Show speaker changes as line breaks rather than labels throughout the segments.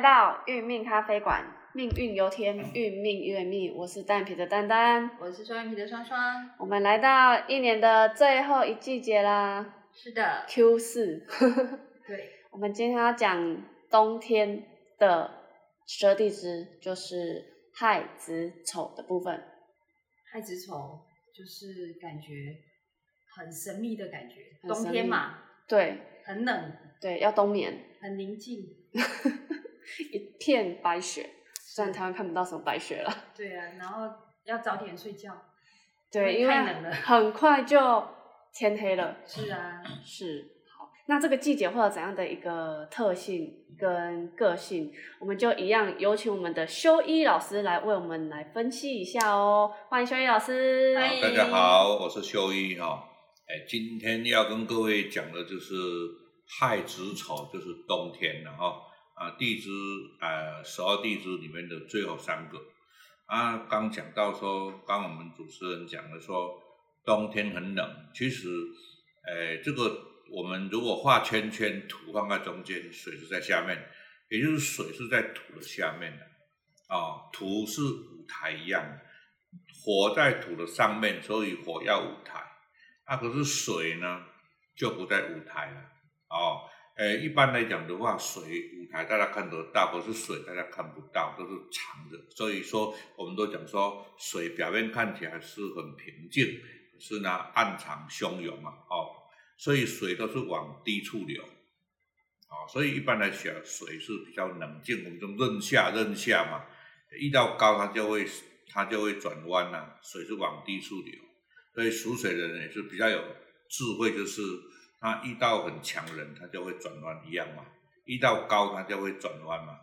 到运命咖啡馆。命运由天，运命由命。我是单眼皮的丹丹，
我是双眼皮的双双。
我们来到一年的最后一季节啦
是的
，，Q 四。
对，
我们今天要讲冬天的十二地支，就是亥子丑的部分。
亥子丑就是感觉很神秘的感觉，冬天嘛，
对
很冷，
对，要冬眠，
很宁静。
一片白雪。虽然台湾看不到什么白雪了，
对啊，然后要早点睡觉。
对，因为
太冷了
很快就天黑了。
是啊，
是好，那这个季节会有怎样的一个特性跟个性？我们就一样有请我们的修一老师来为我们来分析一下哦。欢迎修一老师。
大家好，我是修一哈。哎，今天要跟各位讲的就是亥子丑，就是冬天了哈。啊，地支呃十二地支里面的最后三个。啊，刚讲到说，刚我们主持人讲的说，冬天很冷。其实，呃，这个我们如果画圈圈，土放在中间，水是在下面，也就是水是在土的下面的。啊，土是舞台一样的。火在土的上面，所以火要舞台。啊，可是水呢，就不在舞台了。哦，呃，一般来讲的话，水舞台大家看得到，可是水大家看不到，都是长的。所以说，我们都讲说，水表面看起来是很平静，可是呢，暗藏汹涌嘛。哦，所以水都是往低处流。哦，所以一般来讲，水是比较冷静，我们就任下任下嘛。遇到高，它就会它就会转弯呐、水是往低处流。所以属水的人也是比较有智慧，就是他遇到很强人，他就会转弯一样嘛；遇到高，他就会转弯嘛。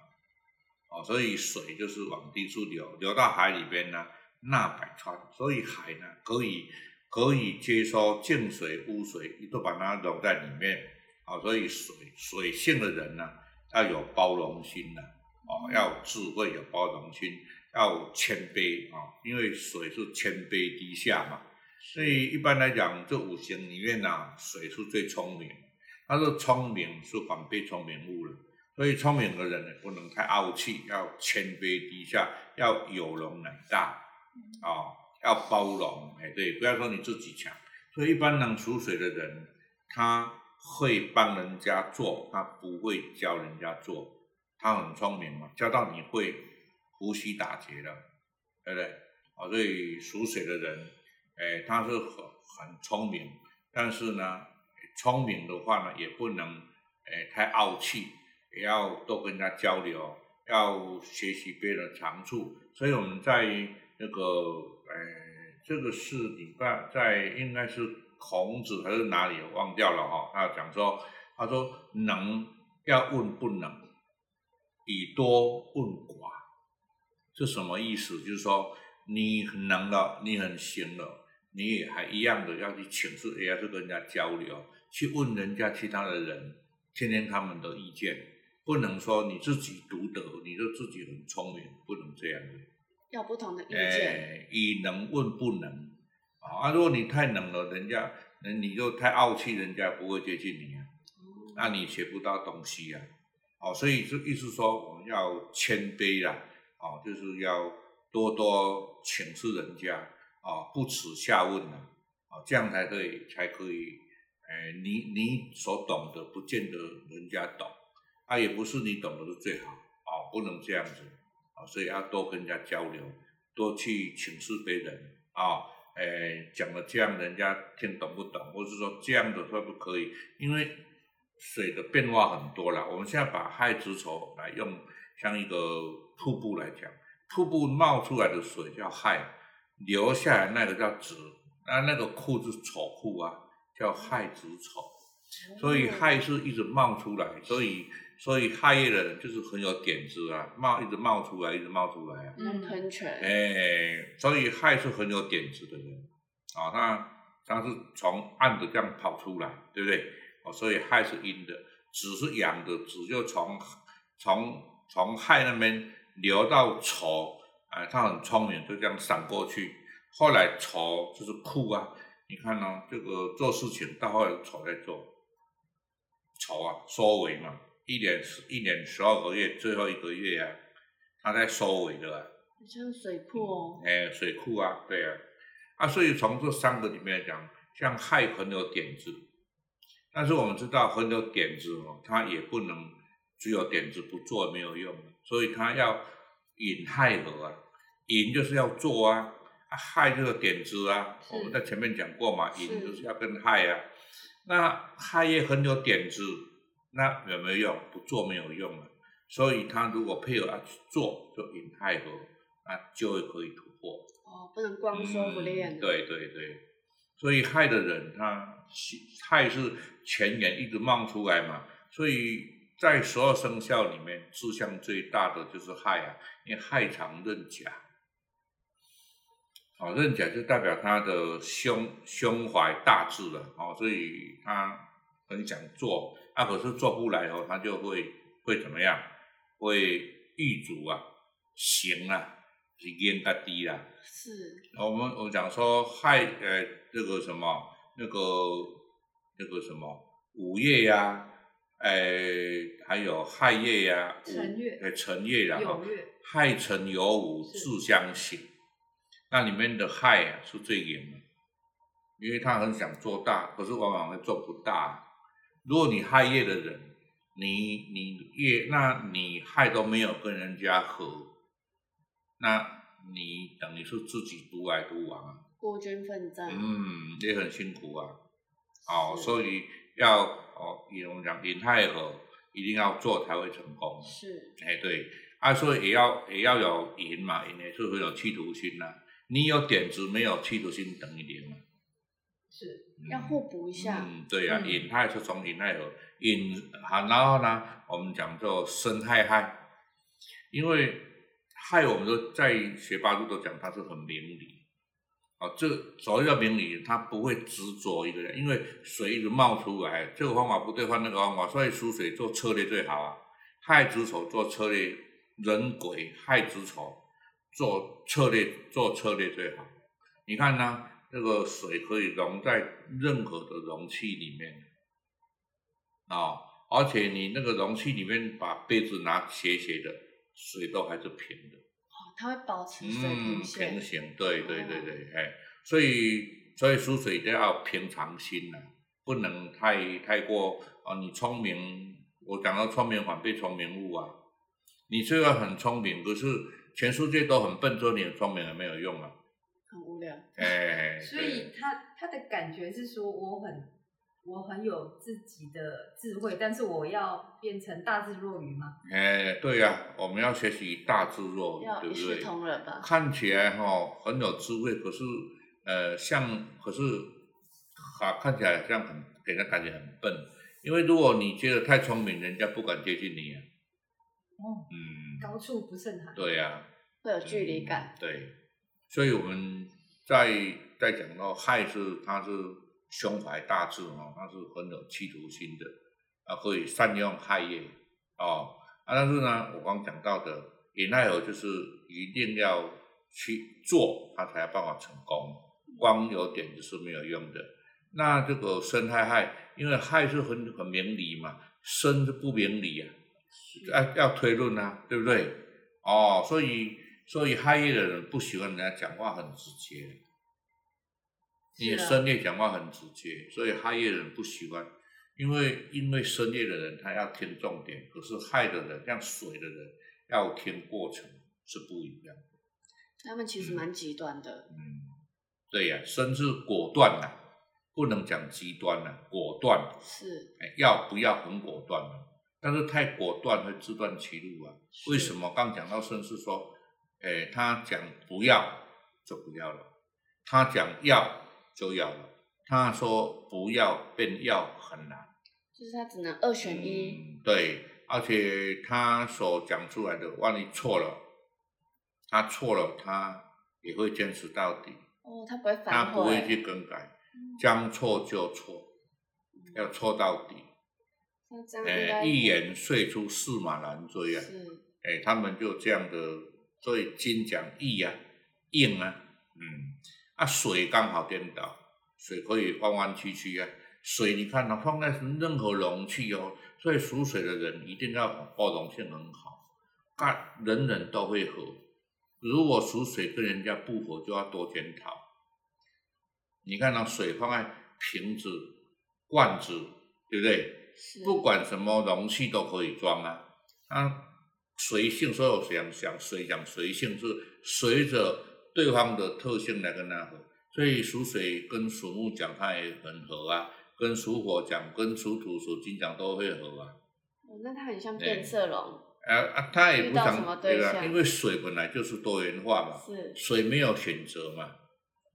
哦，所以水就是往低处流，流到海里边呢，纳百川。所以海呢，可以可以接收净水、污水，都把它揉在里面。啊、所以水水性的人呢，要有包容心的，哦，要智慧，有包容心，要谦卑啊、因为水是谦卑低下嘛。所以一般来讲，这五行里面呢、水是最聪明。他说聪明是反被聪明误了，所以聪明的人呢，不能太傲气，要谦卑低下，要有容乃大，啊、要包容。哎，对，不要说你自己强。所以一般能属水的人，他会帮人家做，他不会教人家做。他很聪明嘛，教到你会呼吸打结了，对不对？啊，所以属水的人。哎，他是很很聪明，但是呢，聪明的话呢，也不能哎太傲气，也要多跟人家交流，要学习别人的长处。所以我们在那个哎，这个是礼拜在应该是孔子还是哪里忘掉了哈、他讲说，他说能要问不能，以多问寡，是什么意思？就是说你很能了，你很行了。你也还一样的要去请示，也要去跟人家交流，去问人家其他的人，听听他们的意见，不能说你自己独得，你就自己很聪明，不能这样的。
要不同的意见。
哎，以能问不能啊！如果你太能了，人家，人你就太傲气，人家不会接近你啊，那你学不到东西啊。哦，所以这意思说，我们要谦卑啦，哦，就是要多多请示人家。啊，不耻下问呐、啊，这样才可以，才可以，哎，你你所懂的，不见得人家懂，啊，也不是你懂的是最好，啊，不能这样子，啊，所以要多跟人家交流，多去请示别人，啊，哎，讲了这样人家听懂不懂，或是说这样的会不可以，因为水的变化很多了，我们现在把亥子丑来用，像一个瀑布来讲，瀑布冒出来的水叫亥。流下来那个叫子，那那个库是丑库啊，叫亥子丑，所以亥是一直冒出来，所以所以亥业的人就是很有点子啊，冒一直冒出来，一直冒出来啊，
能喷泉。
哎，所以亥是很有点子的人啊，他他是从暗的这样跑出来，对不对？哦，所以亥是阴的，子是阳的，子就从从从亥那边流到丑。哎，他很聪明，就这样闪过去。后来丑就是酷啊，你看哦，这个做事情到后来丑在做，丑啊，收尾嘛，一年十一年十二个月，最后一个月啊，他在收尾的啊，
像水库哦，
哎，水库啊，对啊，啊，所以从这三个里面来讲，像亥很有点子，但是我们知道很有点子哦，他也不能只有点子不做没有用，所以他要引亥合啊，引就是要做啊，啊亥就是点子啊，我们在前面讲过嘛，
是
引就是要跟亥啊，那亥也很有点子，那有没有用？不做没有用啊，所以他如果配合他去做，就引亥合，那就会可以突破。
哦，不能光说不练。
嗯对对对，所以亥的人他亥是前言一直冒出来嘛，所以在十二生肖里面志向最大的就是亥啊，因为亥常刃甲。哦，刃甲就代表他的胸胸怀大志了，哦，所以他很想做，啊，可是做不来哦，他就会会怎么样？会遇阻啊，行啊，是严个低啦。
是，
我们我讲说亥呃这个什么那个那个什么午夜呀、呃还有亥夜呀、
辰月
呃辰夜然后亥辰有午自相刑，那里面的害啊是最严的，因为他很想做大，可是往往会做不大。如果你害业的人，你你业那你害都没有跟人家合，那你等于是自己独来独往啊，
孤军奋战。
嗯，也很辛苦啊。哦，所以要哦，以我们讲引亥合，一定要做才会成功。
是，
哎，对，啊，所以也要也要有赢嘛，赢也是会有企图心呐、你有点子没有企图心等于零嘛。
是
嗯
要互补一下。
嗯，对呀、
嗯
引亥是从引亥合，引好，然后呢，我们讲做生害害，因为害我们都在学八字都讲它是很明理。哦，这所谓的明理，它不会执着一个人，因为水一直冒出来，这个方法不对，换那个方法，所以属水做策略最好啊。亥子丑做策略，人鬼亥子丑做策略做策略最好。你看呢，这个水可以溶在任何的容器里面，啊、而且你那个容器里面把杯子拿斜斜的，水都还是平的。
哦，它会保持水，平线。
平行，对对对对，哎，所以所以输水都要平常心呐、不能太太过啊、你聪明，我讲到聪明反被聪明误啊。你虽然很聪明，可是全世界都很笨，说你很聪明也没有用啊。
很无聊。
哎，
所以他他的感觉是说，我很我很有自己的智慧，但是我要变成大智若愚嘛。
对哎，对呀、我们要学习大智若愚，
要一视
对不对？
同仁吧。
看起来哈、很有智慧，可是呃像可是哈看起来像很给人感觉很笨，因为如果你觉得太聪明，人家不敢接近你啊。
哦，
嗯，
高处不胜寒。
对呀、
会有距离感。
对，所以我们在在讲到亥是它是胸怀大志哦，他是很有企图心的啊，可以善用亥业哦啊，但是呢，我刚讲到的引亥合就是一定要去做，它才有办法成功，光有点子是没有用的。那这个申亥亥，因为亥是很很明理嘛，申是不明理啊，要要推论啊，对不对？哦，所以所以亥业的人不喜欢人家讲话很直接，你深夜讲话很直接，所以亥业的人不喜欢，因为因为深夜的人他要听重点，可是害的人像水的人要听过程是不一样的。
他们其实蛮极端的。
嗯，对呀、甚至果断呐、不能讲极端呐、果断，
是，
哎，要不要很果断啊？但是太果断会自断其路啊。
是
为什么？刚讲到绅士说，哎，他讲不要就不要了，他讲要就要了，他说不要变要很难。
就是他只能二选一。
嗯，对，而且他所讲出来的，万一错了，他错了，他也会坚持到底，
哦，他不会
他不会。去更改，将错就错，要错到底。哎，
该
一言说出驷马难追啊！
是
哎，他们就这样的，所以金讲义啊，硬啊，嗯，啊水刚好颠倒，水可以弯弯曲曲啊。水你看它、放在任何容器哦，所以属水的人一定要包容性很好，干人人都会合。如果属水跟人家不合，就要多检讨。你看到水放在瓶子、罐子，对不对？
是
不管什么容器都可以装啊。啊，随性，所有想想水讲随性是随着对方的特性来跟他合。所以属水跟属木讲，它也很合啊；跟属火讲、跟属土、属金讲都会合啊。
哦那它很像变色龙，
啊啊，他也不
遇到什么
想吧？
对象
因为水本来就是多元化嘛，
是，
水没有选择嘛，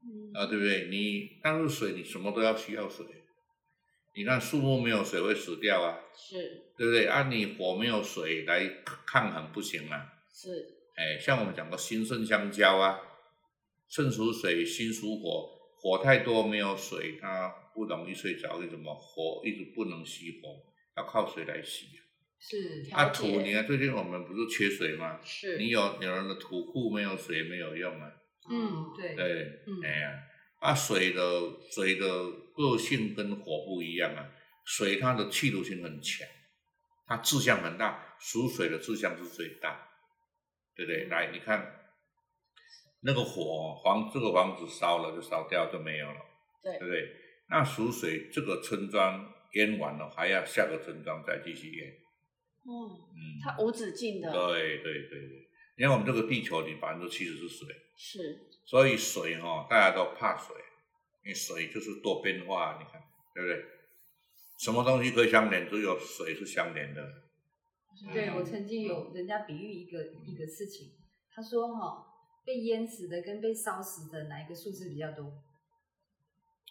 嗯，
啊，对不对？你但是水，你什么都要需要水。你看树木没有水会死掉啊，
是
对不对？啊，你火没有水来抗衡不行啊。
是，
哎，像我们讲过心肾相交啊，肾属水，心属火，火太多没有水，它不容易睡着，为什么？火一直不能熄火，要靠水来熄。
是
调
啊，土，你看最近我们不是缺水吗？
是，
你有有人的土库没有水没有用啊，
嗯对
对，
嗯
哎呀，啊水的水的个性跟火不一样啊，水它的气度性很强，它志向很大，属水的志向是最大，对不对？来，你看那个火房这个房子烧了就烧掉就没有了，
对。
对不对？那属水这个村庄淹完了，还要下个村庄再继续淹，
哦，
嗯，
它无止境的，
对对对对，你看我们这个地球里百分之七十是水。
是，
所以水哈、大家都怕水，因为水就是多变化，你看对不对？什么东西可以相连？只有水是相连的。嗯
对我曾经有人家比喻一个一个事情，他说哈、被淹死的跟被烧死的哪一个数字比较多？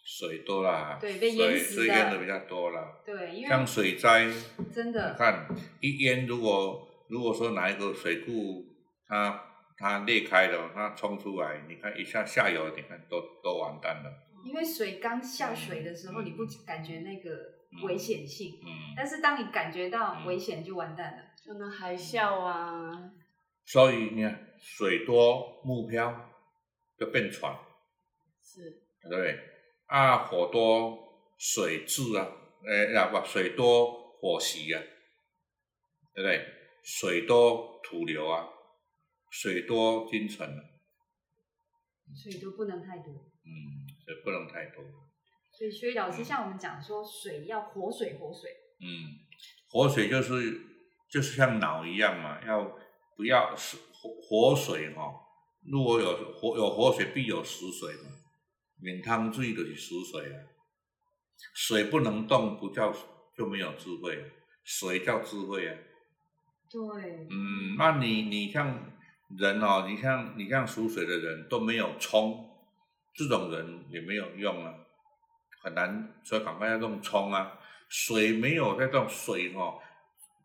水多啦，
对被淹死的
水水淹的比较多啦。
对，因为像
水灾，
真的
看一淹，如果如果说哪一个水库它它裂开了，它冲出来，你看一下下游，你看都都完蛋了。
因为水刚下水的时候，
嗯
你不感觉那个危险性，
嗯，
但是当你感觉到危险，就完蛋了。
就那海啸啊，
所以你看水多木漂就变船。
是，
对不对？啊，火多水滞啊，诶、啊不，水多火熄啊，对不对？水多土流啊，水多金尘啊，
所以都不能太多。
嗯，不能太多。
所以，所以老师像我们讲说，水要活水，活水。
嗯，活水就是就是像脑一样嘛，要不要是活活水哈、如果有活有活水，必有死水嘛。免汤水就是死水啊。水不能动，不叫就没有智慧，水叫智慧啊。
对，
嗯，那你你像人哦，你像你像属水的人都没有冲，这种人也没有用啊，很难，所以赶快要用冲啊。水没有在种水哦，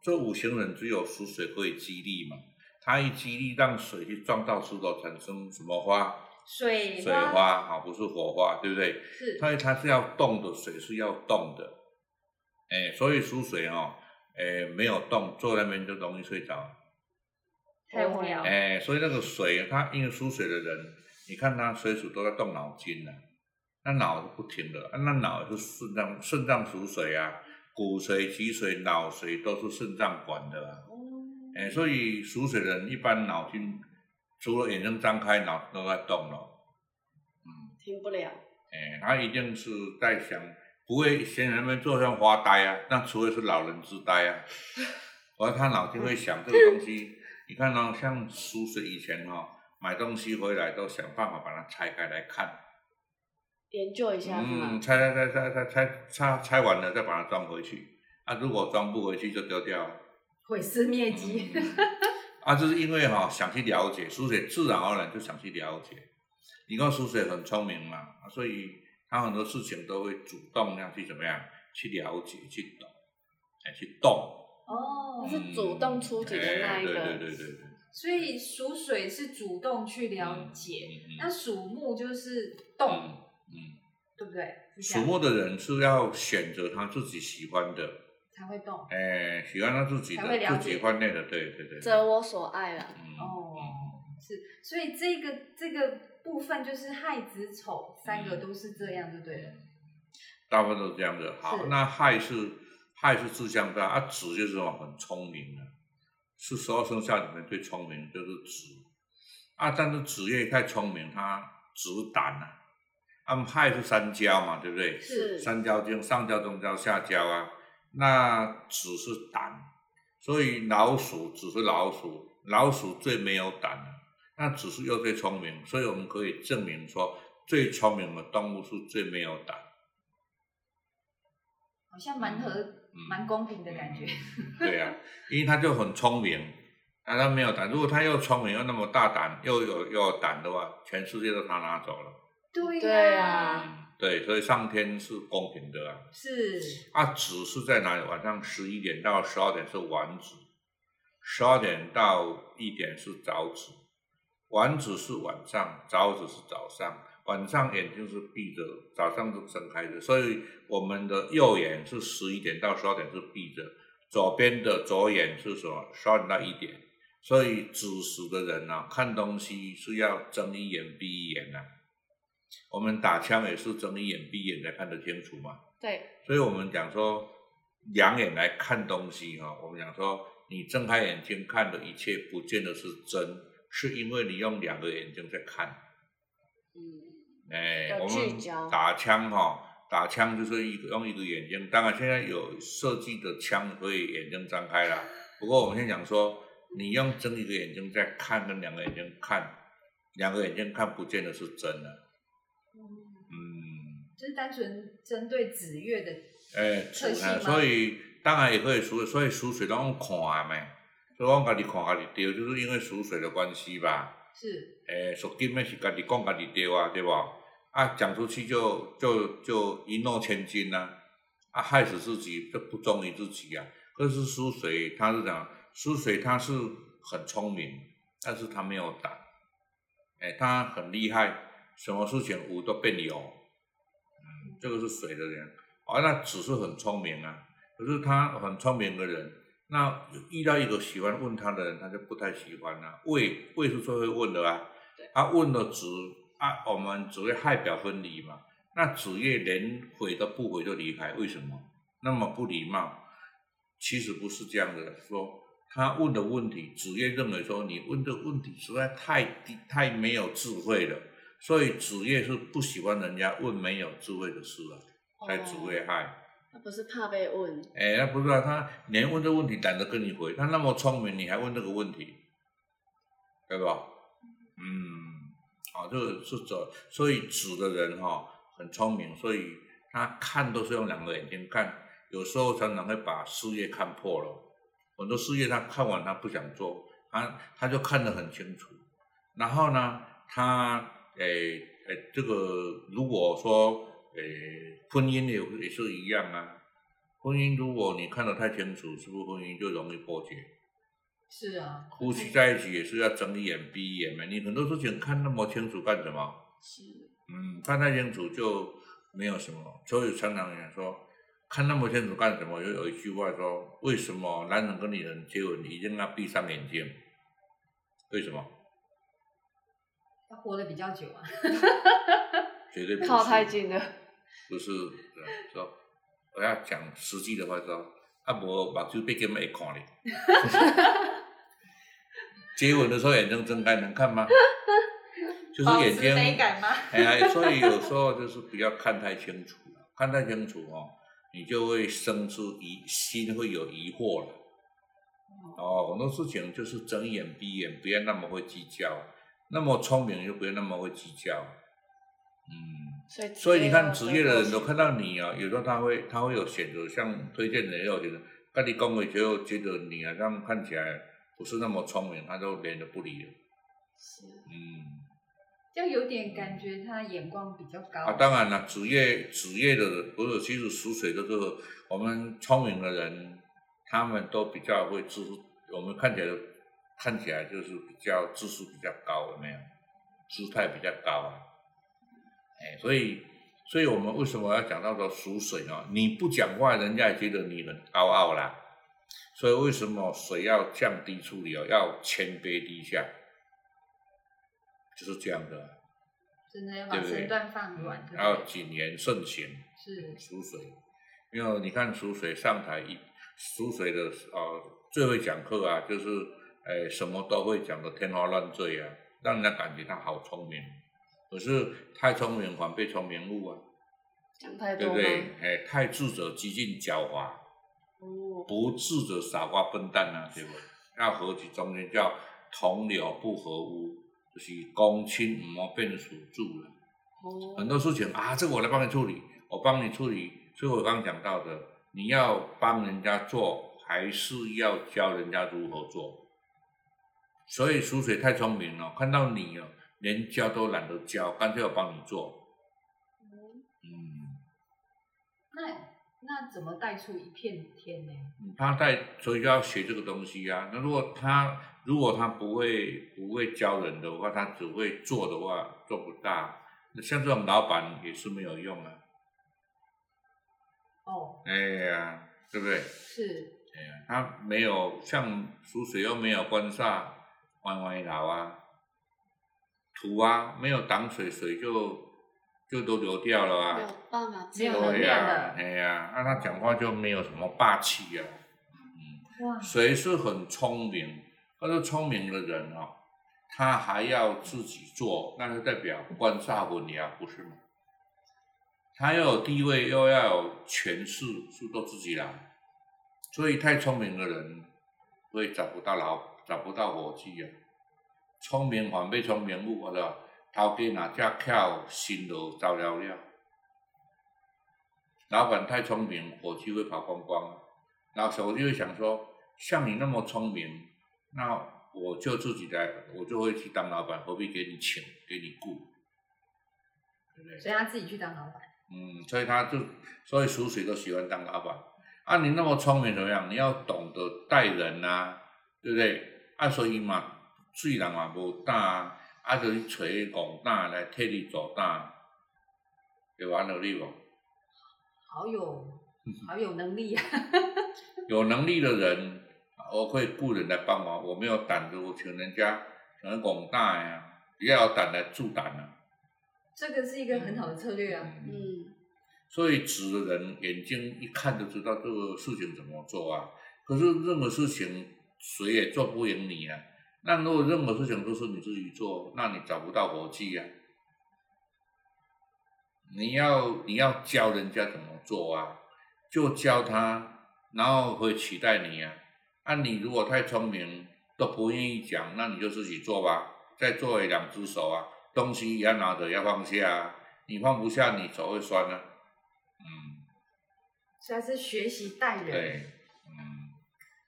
这五行人只有属水可以激励嘛，他一激励让水去撞到石头，产生什么花？
水
水花啊，不是火花，对不对？
是
所以它是要动的，水是要动的，哎，所以属水哦，哎，没有动，坐在那边就容易睡着。
太无聊。
哎，所以那个水，他因为属水的人，你看他随时都在动脑筋呢、那脑是不停的，啊那脑是肾脏，肾脏属水啊，骨髓、脊髓、脑髓都是肾脏管的啊。
哦，
哎，所以属水的人一般脑筋除了眼睛张开，脑都在动了。嗯，
停不了，
哎，他一定是在想，不会闲人们坐上发呆啊，那除非是老人痴呆啊。而他脑筋会想这个东西，你看哦，像属水以前哦，买东西回来都想办法把它拆开来看，
研究一下是
嗯，
吗？
拆拆拆拆拆拆拆拆完了再把它装回去。啊，如果装不回去就丢掉了。
毁尸灭迹。
嗯啊，就是因为哈、想去了解属水，自然而然就想去了解。你看属水很聪明嘛，啊所以他很多事情都会主动要去怎么样去了解、去懂，哎，去动。
哦
他是主动出击的那一个
对对对对。
所以属水是主动去了解，
嗯嗯
那属木就是动，
嗯嗯，
对不对？
属木的人是要选择他自己喜欢的，
才会动。
哎，喜欢他自己
才会了解
的自己欢内的，对对对。
择我所爱了，
嗯
哦
嗯
是，所以这个这个部分就是亥子丑三个
嗯
都是这样，就对了。
大部分都是这样子。好，那亥是亥是志向大，啊子就是什么很聪明的，是十二生肖里面最聪明的就是子，啊但是子也太聪明，他子胆啊，按亥是三焦嘛，对不对？
是
三焦经上焦、中焦、下焦啊，那子是胆，所以老鼠只是老鼠，老鼠最没有胆的，那子是又最聪明，所以我们可以证明说，最聪明的动物是最没有胆。
好像蛮和蛮公平的感觉。
嗯 对呀、因为他就很聪明，啊，他没有胆。如果他又聪明又那么大胆，又有又有胆的话，全世界都他拿走了。
对
对
呀、
对，所以上天是公平的啊。
是
啊，子是在哪里？晚上十一点到十二点是晚子，十二点到一点是早子，晚子是晚上，早子是早上。晚上眼睛是闭着，早上是睁开的，所以我们的右眼是十一点到十二点是闭着，左边的左眼是什么？十二点到一点。所以子时的人呢、看东西是要睁一眼闭一眼呐、我们打枪也是睁一眼闭一眼才看得清楚嘛。
对，
所以我们讲说，两眼来看东西哈、我们讲说，你睁开眼睛看的一切，不见得是真，是因为你用两个眼睛在看。
嗯，
哎，
要
我们打枪哈、打枪就是一个用一个眼睛，当然现在有设计的枪可以眼睛张开了。不过我们先讲说，你用睁一个眼睛在看，跟两个眼睛看，两个眼睛看不见的是真的。嗯。
就是单纯针对子月的，
诶，呃
特性吗
所以当然也可以属，所以属水都用看的咩，所以我家己看家己对，就是因为属水的关系吧。
是
诶，属金的是家己讲家己对啊，对不？啊，讲出去就就就一诺千金呐、啊，害死自己就不忠于自己啊。可是属水，他是讲属水，他是很聪明，但是他没有胆，诶，他很厉害，什么事情无都变有。嗯，这个是水的人，啊，那只是很聪明啊。可是他很聪明的人，那遇到一个喜欢问他的人，他就不太喜欢了、胃胃是最会问的啊
对，
他问了子啊，我们只会害表分离嘛。那子业连悔都不悔就离开，为什么？那么不礼貌？其实不是这样的，说他问的问题，子业认为说你问的问题实在太低，太没有智慧了，所以子业是不喜欢人家问没有智慧的事啊，才子
哦
夜亥。
他不是怕被问，
哎，那不是啊，他连问这问题懒得跟你回，他那么聪明，你还问这个问题，对吧？嗯，啊，这个是这，所以子的人哈、很聪明，所以他看都是用两个眼睛看，有时候常常会把事业看破了，很多事业他看完他不想做，他他就看得很清楚，然后呢，他诶诶，这个如果说诶婚姻也也是一样啊，婚姻如果你看得太清楚，是不是婚姻就容易破解？
是啊，
夫妻在一起也是要睁一眼闭一眼嘛，你很多事情看那么清楚干什么？
是
嗯，看太清楚就没有什么。所以常常有人说，看那么清楚干什么？又有一句话说，为什么男人跟女人接吻一定要闭上眼睛？为什么？
他活得比较久啊。
绝对不是
靠太近了，
不是呃说我要讲实际的话说，啊无目睭闭根本会看你。接吻的时候眼睛睁开能看吗？就是眼睛
保持美感吗？
哎呀，所以有时候就是不要看太清楚了，看太清楚哦，你就会生出疑心会有疑惑了。哦，很多事情就是睁眼闭眼，不要那么会计较，那么聪明就不要那么会计较。嗯，
所以
所以你看
职
职业的人都看到你啊，有时候他会他会有选择，像推荐人也有选择，跟你恭维就觉得你好像看起来不是那么聪明，他就连都不理了。
是
嗯。
就有点感觉他眼光比较高。
啊，当然了，职业职业的人不是，其实属水的这个我们聪明的人，他们都比较会知，我们看起来看起来就是比较知识比较高，有没有？姿态比较高啊，哎，所以，所以我们为什么要讲到说属水呢？你不讲话，人家也觉得你很高傲啦。所以为什么水要降低处理哦？要谦卑低下，就是这样的啊。
真的要把身段放软。对不
然后谨言慎行，
是
属水。因为你看属水上台一属水的呃最会讲课啊，就是诶什么都会讲的天花乱坠啊，让人家感觉他好聪明。可是太聪明反被聪明误啊，
讲太多？
对不对？哎，太智者激进狡猾，
哦，
不智者傻瓜笨蛋啊，对不？要和其中间叫同流不合污，就是公亲唔好变属住了。
哦，
很多事情啊，这个我来帮你处理，我帮你处理。所以我刚刚讲到的，你要帮人家做，还是要教人家如何做。所以属水太聪明了，看到你哦，连教都懒得教，干脆我帮你做。嗯，
那那怎么带出一片天呢？
他带所以就要学这个东西啊。那如果他如果他不会不会教人的话，他只会做的话，做不大。那像这种老板也是没有用啊。
哦，
哎呀，对不对？
是，
哎呀，他没有像属水又没有官煞，弯弯老啊，土啊没有挡水，水就就都流掉了
没有
啊。
办法
没有的
呀，哎呀，那他讲话就没有什么霸气呀、嗯，谁，是很聪明，他是聪明的人哦，他还要自己做，那就代表官煞混淆，不是吗？他要有地位，又要有权势，是都自己来。所以太聪明的人会找不到老，找不到伙计啊。聪明反被聪明误，我说头家哪只巧，心都糟了了。老板太聪明，伙计会跑光光啊。然后我就会想说，像你那么聪明，那我就自己来，我就会去当老板，何必给你请，给你雇，对不对？
所以他自己去当老板。
嗯，所以他就，所以属水都喜欢当老板。啊，你那么聪明怎么样？你要懂得待人啊，对不对？啊，所以嘛，水人嘛无胆啊，啊，就去找戆胆来替你做胆，有安道理无？
好有好有能力啊！
有能力的人，我会雇人来帮忙。我没有胆子，我请人家请人拱大呀，也要有胆来助胆啊。
这个是一个很好的策略啊。
嗯，所以直的人眼睛一看就知道这个事情怎么做啊。可是任何事情谁也做不赢你啊。那如果任何事情都是你自己做，那你找不到伙计啊。你要你要教人家怎么做啊，就教他，然后会取代你啊。那、你如果太聪明都不愿意讲，那你就自己做吧。再做为两只手啊，东西要拿着要放下啊，你放不下，你手会酸啊。嗯，
所以他是学习带人。
对，嗯，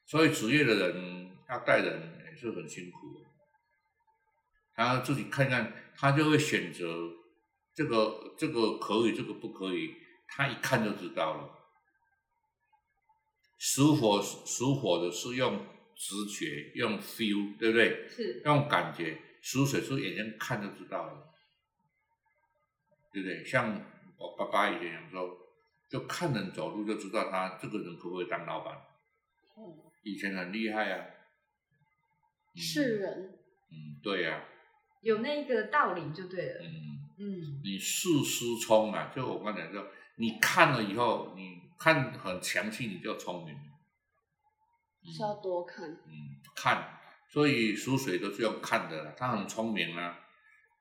所以职业的人要带人也是很辛苦的，他自己看看，他就会选择这个这个可以，这个不可以，他一看就知道了。属火属火的是用直觉，用 feel，对不对？
是，
用感觉，属水是眼睛看就知道了，对不对？像我爸爸以前讲说，就看人走路就知道他这个人可不可以当老板。
哦
以前很厉害啊。嗯
是人，
嗯，对呀、
有那个道理就对了。
嗯，
嗯，
你事师聪啊，就我刚才说，你看了以后，你看很详细，你就聪明。
是要多看，
嗯，看，所以属水都是要看的啦，他很聪明啊，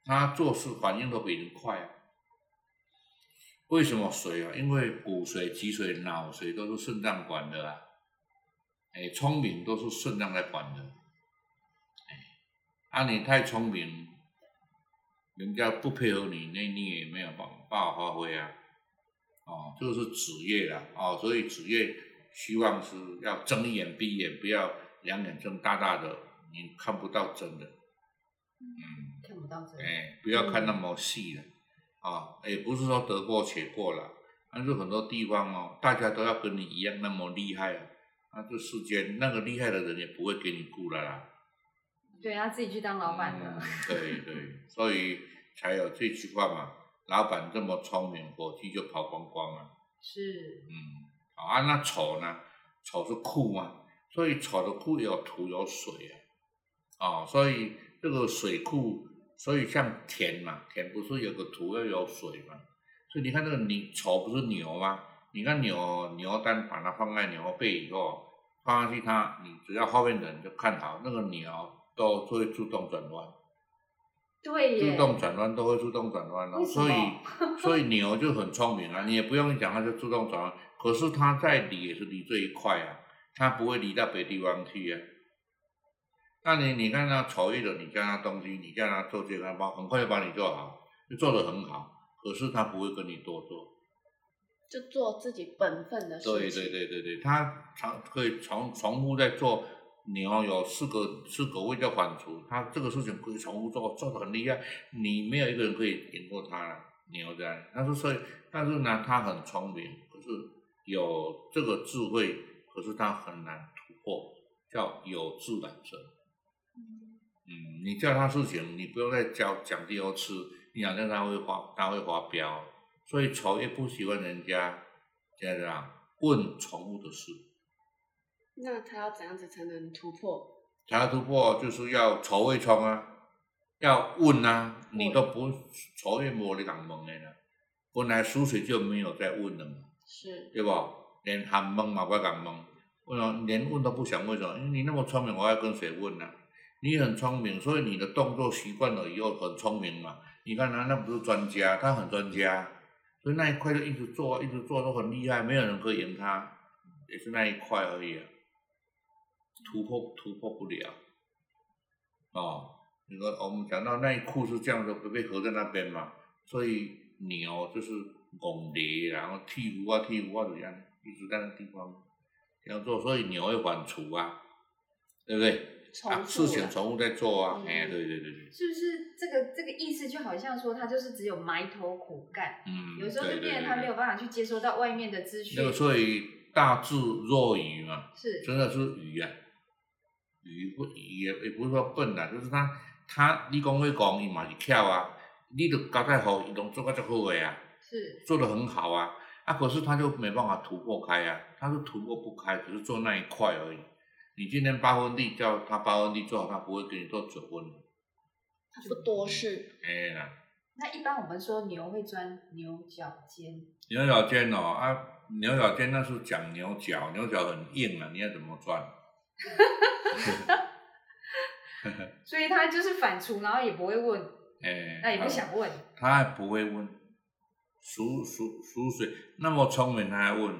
他做事反应都比人快啊。为什么水啊？因为骨髓、脊髓、脑髓都是肾脏管的啊。哎，聪明都是肾脏在管的。哎，啊，你太聪明，人家不配合你，那你也没有办办法发挥啊。哦，这个是职业啦，哦，所以职业希望是要睁一眼闭一眼，不要两眼睁大大的，你看不到真的。嗯，
看不到真的。
哎，不要看那么细了，啊，也不是说得过且过了，但是很多地方哦，大家都要跟你一样那么厉害啊，那这世间那个厉害的人也不会给你雇了啦。
对他自己去当老板的。
嗯 对对，所以才有这句话嘛，老板这么聪明，伙计就跑光光了。
是，
嗯，好啊，那丑呢？丑是库嘛，所以丑的库有土有水啊，哦，所以这个水库，所以像田嘛，田不是有个土又有水嘛，所以你看那个你丑不是牛吗？你看牛牛单把它放在牛背以后，放上去它，你只要后面的人就看好，那个牛都会自动转弯，
对耶，
自动转弯都会自动转弯哦。所以 所以牛就很聪明啊，你也不用讲它就自动转弯，可是它在离也是离这一块啊，它不会离到别地方去啊。那你你看他丑一的，你叫他东西，你叫他做健康包，很快就帮你做好，就做得很好。可是他不会跟你多做。
就做自己本分的事情。
对对对对对，他常可以重重复在做。牛有四个四个位叫反刍，他这个事情可以重复做，做的很厉害。你没有一个人可以赢过他了。牛这样，但是所以，但是呢，他很聪明，可是有这个智慧，可是他很难突破，叫有志难伸。嗯，你叫他事情，你不用再教讲第二次，你讲让他会发，他会发飙。所以丑也不喜欢人家这样问宠物的事。
那他要怎样子才能突破？
他要突破就是要筹位冲啊，要问啊，你都不筹位摸你讲问的啦。本来输水就没有在问了嘛，
是
对不？连喊问嘛不要讲问，为什么连问都不想？为什么？你那么聪明，我要跟谁问呢、你很聪明，所以你的动作习惯了以后很聪明嘛。你看他那不是专家，他很专家，所以那一块就一直做，一直做都很厉害，没有人可以赢他，也是那一块而已啊，突破突破不了。哦，你说我们讲到那一库是这样的，被合在那边嘛，所以牛就是拱犁，然后剃胡啊剃胡啊怎样，一直在那地方。这样做，所以牛会反刍啊，对不对？啊，事情
了
重复在做啊，
嗯。
哎、对对对对，
是不是这个这个意思就好像说他就是只有埋头苦干，
嗯，
有时候就变成他没有办法去接收到外面的资讯。
那。个所以大智若愚嘛，
是。
真的是愚啊，愚不愚也也不是说笨啦，就是他他你讲会讲，伊嘛是巧啊，你都交代好，伊拢做到最好个啊，
是
做得很好啊，啊，可是他就没办法突破开啊，他是突破不开，只是做那一块而已。你今天八分力叫他八分力做好，他不会给你做九分的，
他不多事，
哎啦。
那一般我们说牛会钻牛角尖，
牛角尖哦啊，牛角尖那是讲牛角，牛角很硬啊，你要怎么钻？
所以他就是反刍，然后也不会问，
哎，
那也不想问。
他还不会问，属属属水那么聪明，他还问？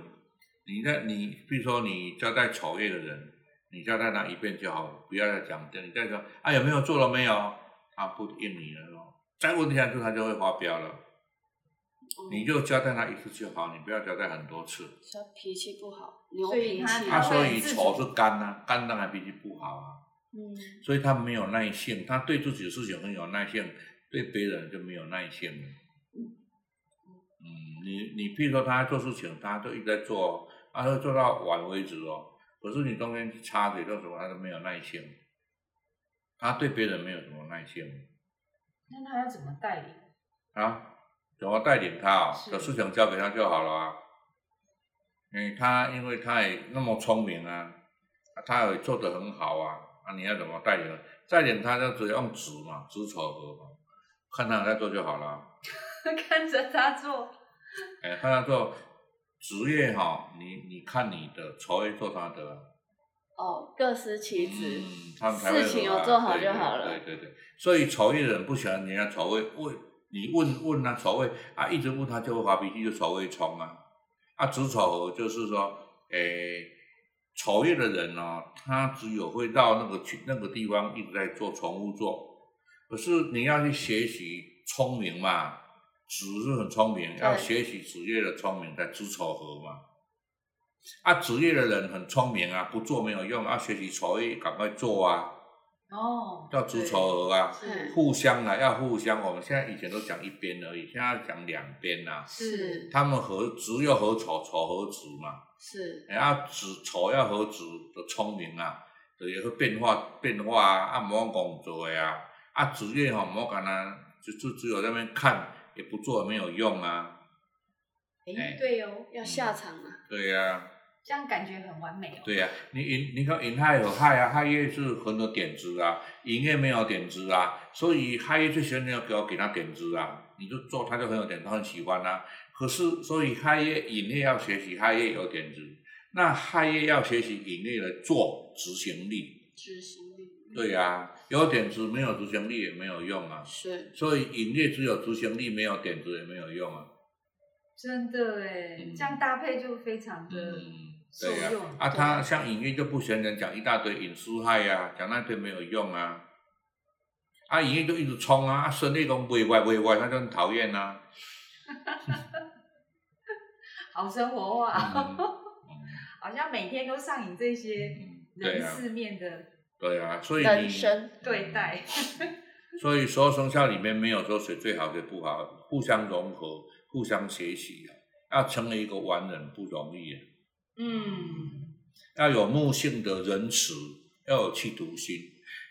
你在你，比如说你交代丑业的人，你交代他一遍就好，不要再讲，你再说啊有没有做了没有？他不应你了咯，再问下去他就会发飙了。
哦
你就交代他一次就好，你不要交代很多次。
他脾气不好，牛
所以
脾气，
他
他他会
所以丑是肝呐、肝当然脾气不好啊。
嗯，
所以他没有耐性，他对自己的事情很有耐性，对别人就没有耐性了。嗯，你你譬如说他做事情，他都一直在做，他会做到晚为止哦。可是你中间去插嘴做什么，他都没有耐性。他对别人没有什么耐性
那他要怎么带领？
啊？怎么带领他啊、
是
的事情交给他就好了啊。因为他因为他也那么聪明啊，他也做得很好啊，啊你要怎么带领？带领他就只用纸嘛，纸丑合嘛，看他在做就好了。
看着他做，
哎，看他做职业哈，你你看你的，丑也做他的啊。
哦，各司其职，
嗯，他们才会
事情有做好就好了
对对对，所以丑业的人不喜欢人家丑位问你问问啊，丑位啊，一直问他就会发脾气，就丑位冲啊。啊，子丑合就是说，诶，丑月的人呢、他只有会到那个去那个地方一直在做重复做，可是你要去学习聪明嘛，子是很聪明，要学习子业的聪明才子丑合嘛。啊，职业的人很聪明啊，不做没有用，要学习丑月赶快做啊，
哦，
要子丑合啊，互相啊，要互相。我们现在以前都讲一边而已，现在讲两边呐、
是。
他们合直要合丑，丑合直嘛，
是。
哎啊直丑要合直的聪明啊，就也会变化变化啊，啊莫工作的啊，啊职业吼莫干呐，就就只有在那边看，也不做没有用啊，哎
哎，对哦，
要下场啊，
对呀、
这样感觉很完美哦。
对呀、你银你看银亥有亥啊，亥月是很多点子啊，银月没有点子啊，所以亥月最喜欢你要给我给他点子啊，你就做他就很有点，他很喜欢啊。可是所以亥业引业要学习亥月有点子，那亥月要学习引业的做执行力。
执行力。
对呀、有点子没有执行力也没有用啊。
是，
所以引业只有执行力，没有点子也没有用啊。
真的哎
嗯，
这样搭配就非常的
嗯，
受
对呀、
用。
啊，他像隐喻就不嫌人讲一大堆隐私害呀、讲那堆没有用啊。啊，隐喻就一直冲啊，啊，顺利讲袂歪袂歪，他就很讨厌啊。
好生活化，
嗯
好像每天都上瘾这些人
啊，
世面的
对啊，所以你
人生
对待。
所以所有生肖里面没有说谁最好谁不好，互相融合，互相学习啊。要成为一个完人不容易啊。
嗯，
要有木性的仁慈，要有企图心，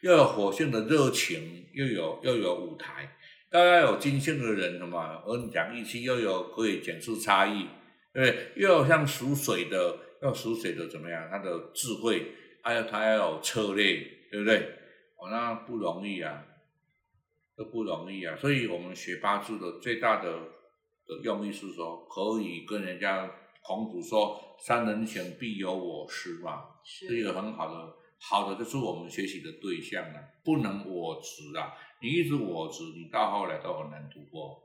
要有火性的热情，又有又有舞台，要要有金性的人什么，恩讲义气，又有可以检视差异，对不对？又有像属水的，要属水的怎么样？他的智慧，还有他要有策略，对不对？哦，那不容易啊，都不容易啊。所以我们学八字的最大的的用意是说，可以跟人家孔子说“三人行，必有我师”嘛，是。一
是
个很好的好的，就是我们学习的对象啊，不能我执啊。你一直我执，你到后来都很难突破。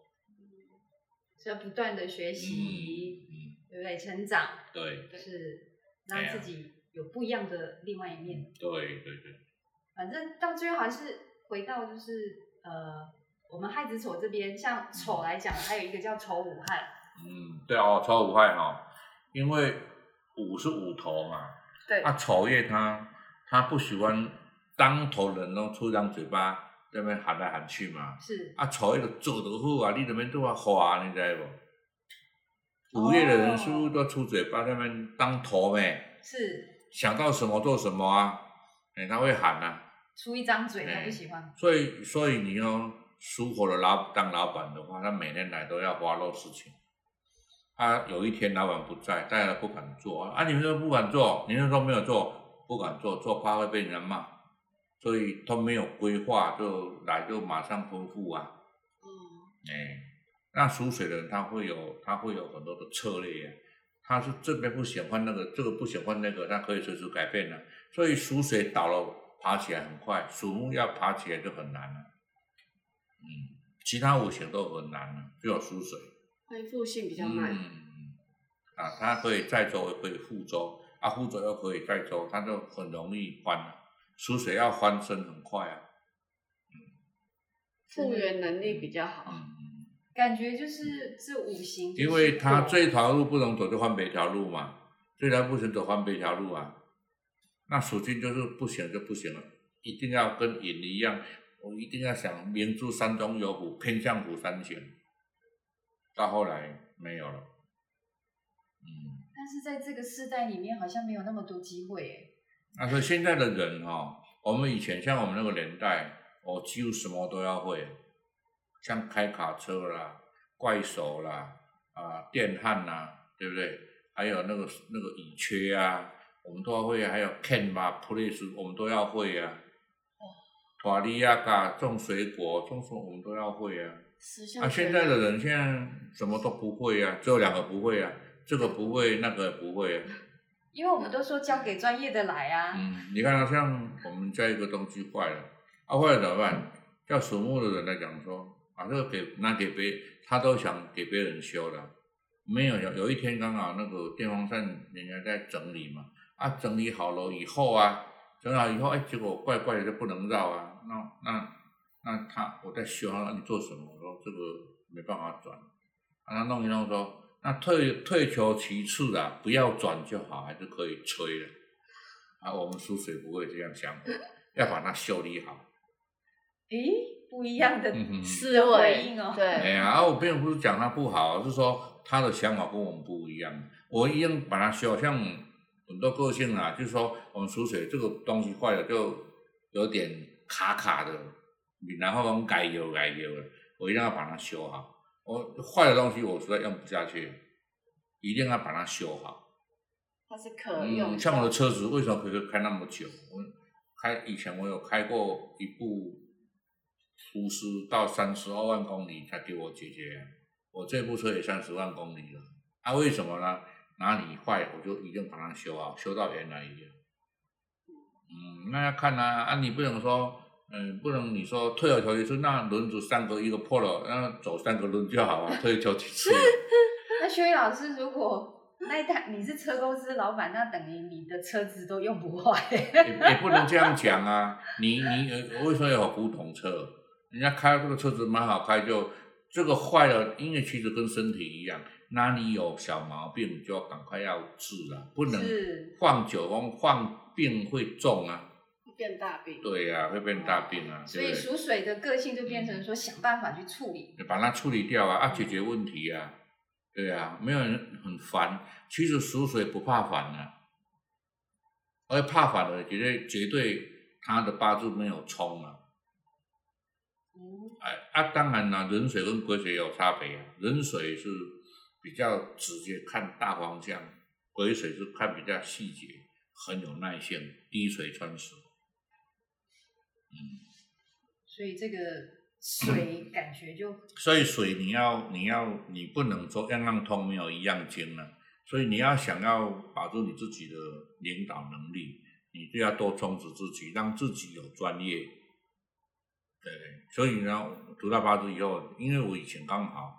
所以不断的学习，
嗯，
对不对？成长。
对。
是。
哎呀。
让自己有不一样的另外一面。
对对对，
反正到最后还是回到就是呃，我们亥子丑这边，像丑来讲，还有一个叫丑午亥，
嗯，对哦，丑午亥哈，因为五是五头嘛，
对
啊，丑月他他不喜欢当头人都出张嘴巴在那边喊来喊去嘛，
是
啊，丑月就做得好啊，你这边都要花，你知道不？五月的人是不是都出嘴巴在那边当头呗？
是
想到什么做什么啊？哎，他会喊啊，
出一张嘴，
哎
他不喜欢。
所以所以你要属火的老当老板的话，他每天来都要花落事情。他有一天老板不在，大家不敢做啊！你们都不敢做，你们都没有做，不敢做，做怕会被人骂，所以都没有规划，就来就马上吩咐啊！
嗯，
哎，那属水的人他会有他会有很多的策略呀，他是这边不喜欢那个，这个不喜欢那个，他可以随时改变的。所以属水倒了爬起来很快，属木要爬起来就很难了。嗯，其他五行都很难了，只有属水。
恢复性比较慢。
嗯，啊，它可以载舟，也可以覆舟，啊，覆舟又可以载舟，它就很容易翻了。属水要翻身很快啊。
复原能力比较好。
嗯，
感觉就是这五行、就是
因为它
火
这条路不能走，就换别条路嘛。这条不行，走换别条路啊。那属金就是不行就不行了，一定要跟寅一样，我一定要想明珠山中有虎，偏向虎山行。到后来没有了。嗯。
但是在这个世代里面，好像没有那么多机会诶。
啊，所以现在的人哈、我们以前像我们那个年代，我几乎什么都要会，像开卡车啦、怪手啦、啊电焊啦，对不对？还有那个那个乙炔啊，我们都要会啊，还有 can 吧、police 我们都要会啊。瓦利亚嘎种水果、种树我们都要会啊。啊，现在的人现在什么都不会啊，只有两个不会啊，这个不会，那个不会啊。
因为我们都说交给专业的来啊。
嗯，你看啊像我们家一个东西坏了，啊坏了怎么办？叫属木的人来讲说，啊这个给拿给别，他都想给别人修的，没有有有一天刚好那个电风扇人家在整理嘛，啊整理好了以后啊，整理好以后哎结果怪怪的就不能绕啊，那那那他我在修，他说你做什么？我说这个没办法转，啊他弄一弄说。那退退求其次啊，不要转就好，还是可以吹的。啊，我们输水不会这样想，要把它修理好。
诶，不一样的
思维
应哦
哎
对，
呀，啊，我并不是讲他不好，是说他的想法跟我们不一样。我一样把它修，像很多个性啊，就是说我们输水这个东西坏了，就有点卡卡的，然后我们改油改油了，我一定要把它修好。我坏的东西我实在用不下去，一定要把它修好。
它是可用
嗯，像我的车子为什么可以开那么久？我开以前我有开过一部五十到三十二万公里才给我解决、我这部车也三十万公里了，啊，为什么呢？哪里坏我就一定把它修好，修到原来一样。嗯，那要看啊，啊，你不能说，嗯，不能你说退而求其次，那轮子三个一个破了，那走三个轮就好啊，退而求其次。
那薛宇老师，如果那一台你是车公司老板，那等于你的车子都用不坏。
也也不能这样讲啊，你你呃为什么有古董车？人家开这个车子蛮好开，就这个坏了，因为其实跟身体一样，那你有小毛病就要赶快要治了，不能放久了放病会重啊。
变大病。
对呀、会变大病啊，
所以属水的个性就变成说想办法去处理。
对？把它处理掉啊，啊，解决问题啊，对啊，没有人很烦。其实属水不怕烦啊，而怕烦的绝对绝对他的八字没有冲啊。
嗯，
哎啊，当然啦，人水跟癸水有差别啊。人水是比较直接看大方向，癸水是看比较细节，很有耐性，滴水穿石。嗯，
所以这个水感觉就
所以水你要你要你不能说样样通没有一样精啊。所以你要想要把住你自己的领导能力，你就要多充实自己，让自己有专业。对，所以呢，读到八字以后，因为我以前刚好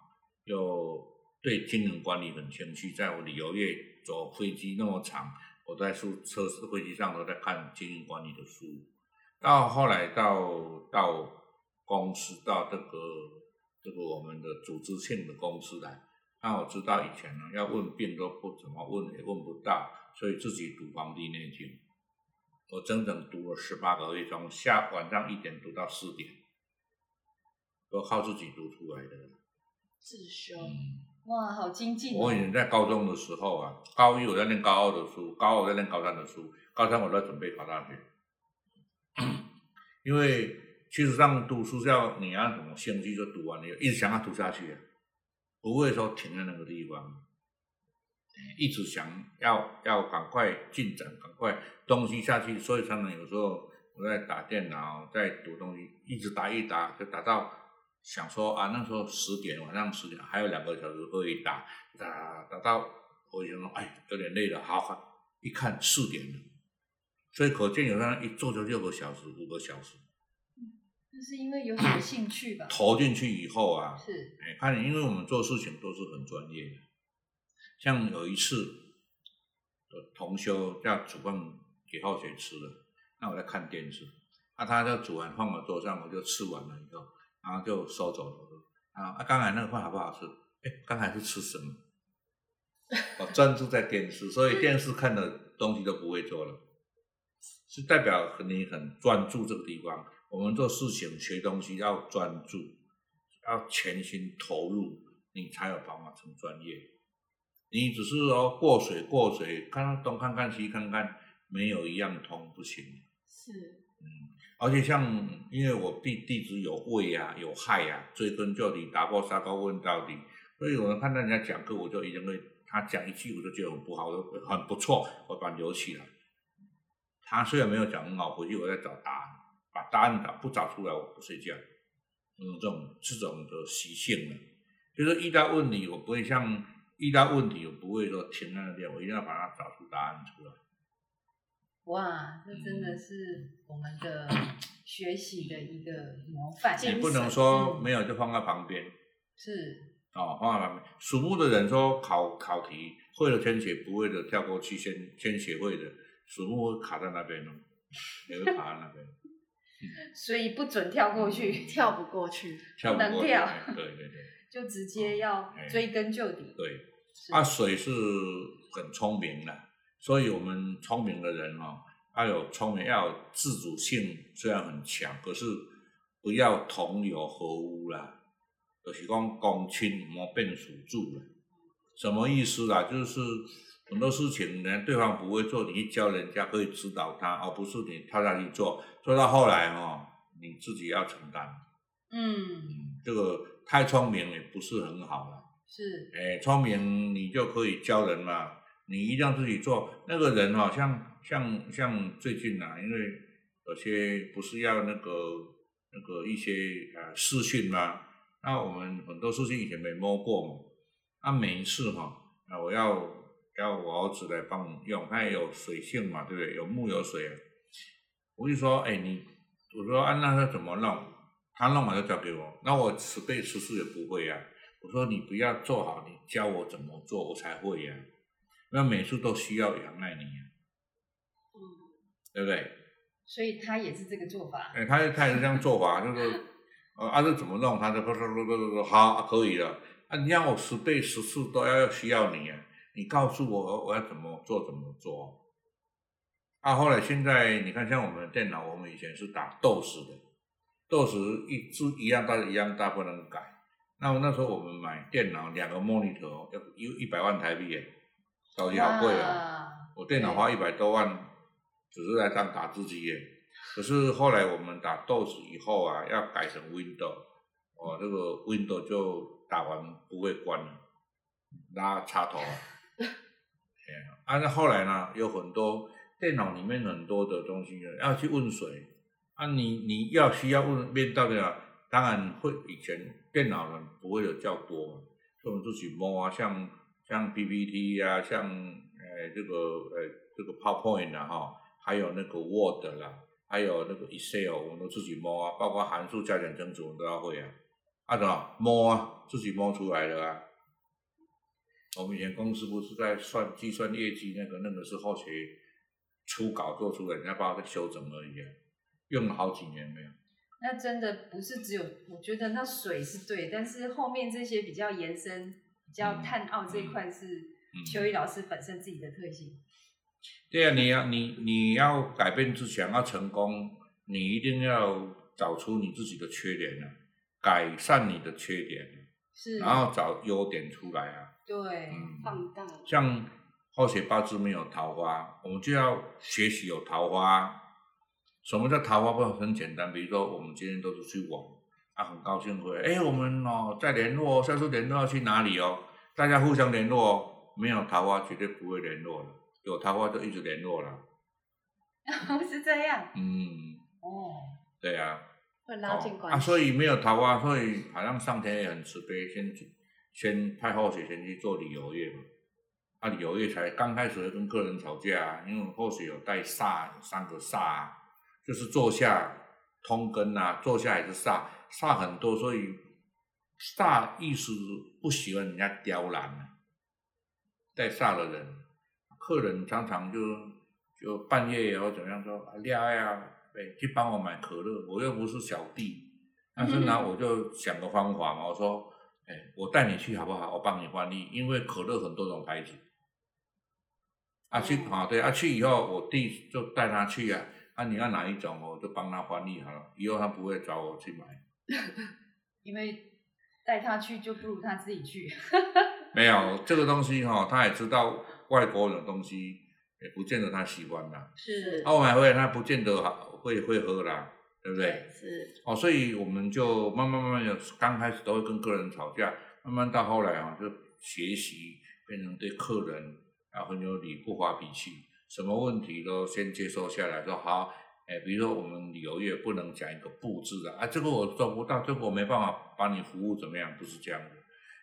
又对经营管理很兴趣，在我旅游业走飞机那么长，我在书车飞机上都在看经营管理的书。到后来到到公司到这个这个我们的组织性的公司来，那我知道以前呢要问病都不怎么问，也问不到，所以自己读《黄帝内经》。我整整读了十八个月，从下晚上一点读到四点，都靠自己读出来的。
自修。
嗯，
哇，好精进、
我以前在高中的时候啊，高一我在念高二的书，高二我在念高三的书，高三我在准备考大学。因为其实上读书是要你要什么兴趣就读完你，一直想要读下去，不会说停在那个地方。一直想要要赶快进展，赶快东西下去，所以常常有时候我在打电脑，在读东西，一直打一打就打到想说啊，那时候十点晚上十点还有两个小时可以打，打打到我就说哎有点累了，好好一看四点了，所以可见有人一坐就六个小时、五个小时，
那是因为有什么兴趣吧？
投进去以后啊，
是，
哎，看，因为我们做事情都是很专业的。像有一次，呃同修要煮饭给浩学吃了，那我在看电视，那、他就煮完放我桌上，我就吃完了以后，然后就收走了。啊，啊刚才那个饭好不好吃？哎，刚才是吃什么？我专注在电视，所以电视看的东西都不会做了，是代表你很专注这个地方。我们做事情、学东西要专注，要全心投入，你才有办法成专业。你只是说过水过水，看东看看西看看，没有一样通不行。
是，
嗯，而且像因为我弟弟子有胃啊，有害啊，追根究底，打破砂锅问到底。所以有人看到人家讲课，我就一定会他讲一句，我就觉得很不好，我很不错，我把它留起来。他虽然没有讲很好，回去我再找答案，把答案找不找出来，我不睡觉。嗯，这种这种的习性呢，就是遇到问题，我不会像遇到问题，我不会说停在那边，我一定要把它找出答案出来。
哇，这真的是我们的学习的一个模范。
你不能说没有就放在旁边
是，
哦，放在旁边。属木的人说考考题会了先写，不会的跳过去，先先写会的，属木会卡在那边哦，也会卡在那边，
所以不准跳过去，
跳不过去。
跳不过去。
能跳
哎对对对
就直接要追根究底。
对。
是
啊，水是很聪明的，所以我们聪明的人哦，要有聪明，要有自主性，虽然很强，可是不要同流合污啦。就是讲公亲莫变属主了，什么意思啦？就是很多事情呢，对方不会做，你去教人家可以指导他，而不是你跳下去做，做到后来哦，你自己要承担。
嗯，
嗯，这个太聪明也不是很好了。
是，
哎，聪明你就可以教人嘛，你一定要自己做。那个人哦，像像像最近啊，因为有些不是要那个那个一些呃视讯吗？那我们很多事情以前没摸过嘛，那每一次哈，啊我要要我儿子来帮我用，他也有水性嘛，对不对？有木有水啊，我就说，哎你，我说啊那他怎么弄？他弄完就交给我，那我十倍十次也不会呀、我说你不要做好，你教我怎么做，我才会呀、那每次都需要仰赖你呀、
嗯，
对不对？
所以他也是这个做法。
哎，他他也是这样做法，就是呃，啊，这怎么弄？他就说说说说说好、啊，可以了。啊，你让我十倍十次都要需要你啊！你告诉我我要怎么做怎么做。啊，后来现在你看，像我们的电脑，我们以前是打 DOS 的，DOS 一字一样大一样大不能改。那么那时候我们买电脑两个 monitor 哦要一一百万台币耶，超级好贵啊！我电脑花一百多万，只是来当打字机耶。可是后来我们打 DOS 以后啊，要改成 Windows，哦，这个 Windows 就打完不会关了，拉插头啊。哎呀啊，那后来呢，有很多电脑里面很多的东西，要去问谁啊你，你要需要问面到的，当然会以前电脑人不会有较多嘛，我们自己摸啊，像像 PPT 啊，像呃这个呃这个 PowerPoint 啊哈，还有那个 Word 啦，还有那个 Excel，我们都自己摸啊，包括函数加减乘除我们都要会啊，啊怎么摸啊，自己摸出来的啊。我们以前公司不是在算计算业绩，那个那个是后期初稿做出来，人家把它修整而已啊，用了好几年没有。
那真的不是只有，我觉得那水是对，但是后面这些比较延伸、比较探奥这一块是
嗯
邱毅老师本身自己的特性。
对啊，你要你你要改变自想要成功，你一定要找出你自己的缺点啊，改善你的缺点，
是，
然后找优点出来啊。
对，
嗯，
放大，
像后学八字没有桃花，我们就要学习有桃花。什么叫桃花？不很简单，比如说我们今天都是去玩，啊，很高兴回来，哎，我们哦再联络哦，下次联络要去哪里哦？大家互相联络哦，没有桃花绝对不会联络了，有桃花就一直联络了。
是这样。
嗯，
哦，
对啊。
会拉近关系。
啊，所以没有桃花，所以好像上天也很慈悲，先先派后水先去做旅游业嘛。啊，旅游业才刚开始会跟客人吵架、啊，因为后水有带煞，有三个煞、啊，就是坐下通根啊，坐下也是煞，煞很多，所以煞意思不喜欢人家刁难啊，带煞的人，客人常常就就半夜也要怎么样说，啊，廖呀，哎，去帮我买可乐，我又不是小弟，但是呢，我就想个方法嘛，我说，哎，我带你去好不好？我帮你翻译，因为可乐很多种牌子。啊，去
哦
啊，对啊，去以后我弟就带他去啊，啊，你要哪一种，我就帮他翻译好了，以后他不会找我去买。
因为带他去就不如他自己去。
没有这个东西哈、他也知道外国人的东西，也不见得他喜欢啦。
是
啊，我买回来他不见得好会会喝啦，对不对？
是，
哦，所以我们就慢慢慢慢的，刚开始都会跟客人吵架，慢慢到后来啊，就学习变成对客人啊很有理，不发脾气，什么问题都先接受下来，说好，哎，比如说我们旅游业不能讲一个不字的啊，这个我做不到，这个我没办法帮你服务怎么样，不是这样的。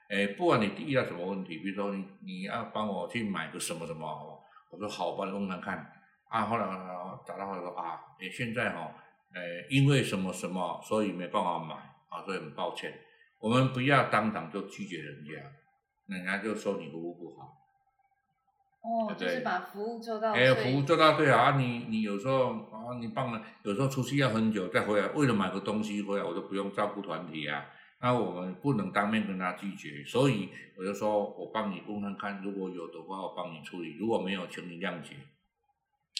哎，不管你遇到什么问题，比如说你你要帮我去买个什么什么，哦我说好，我帮你弄看看。啊，后来呃找到后来说啊，哎，现在哈、呃，因为什么什么，所以没办法买啊，所以很抱歉。我们不要当场就拒绝人家，人家就说你服务不好。
哦，就
对
是把服务做到
哎，
最
服务做到对啊，啊你你有时候啊，你帮了，有时候出去要很久再回来，为了买个东西回来，我就不用照顾团体啊。那我们不能当面跟他拒绝，所以我就说我帮你问看看，如果有的话我帮你处理，如果没有，请你谅解。